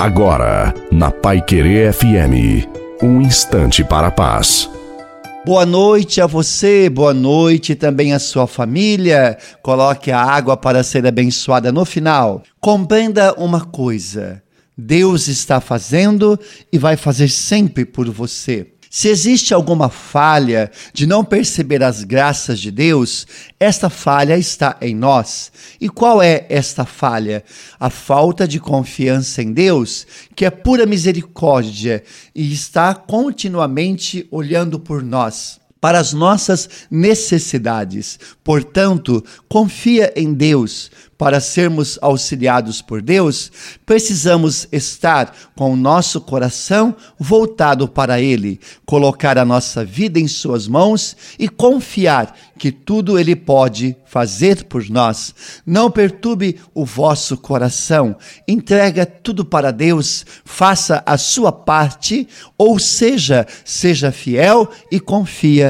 Agora, na Pai Querer FM, um instante para a paz. Boa noite a você, boa noite também à sua família. Coloque a água para ser abençoada no final. Compreenda uma coisa: Deus está fazendo e vai fazer sempre por você. Se existe alguma falha de não perceber as graças de Deus, esta falha está em nós. E qual é esta falha? A falta de confiança em Deus, que é pura misericórdia e está continuamente olhando por nós para as nossas necessidades. Portanto, confia em Deus. Para sermos auxiliados por Deus, precisamos estar com o nosso coração voltado para Ele, colocar a nossa vida em Suas mãos e confiar que tudo Ele pode fazer por nós. Não perturbe o vosso coração, entrega tudo para Deus, faça a sua parte, ou seja, seja fiel e confia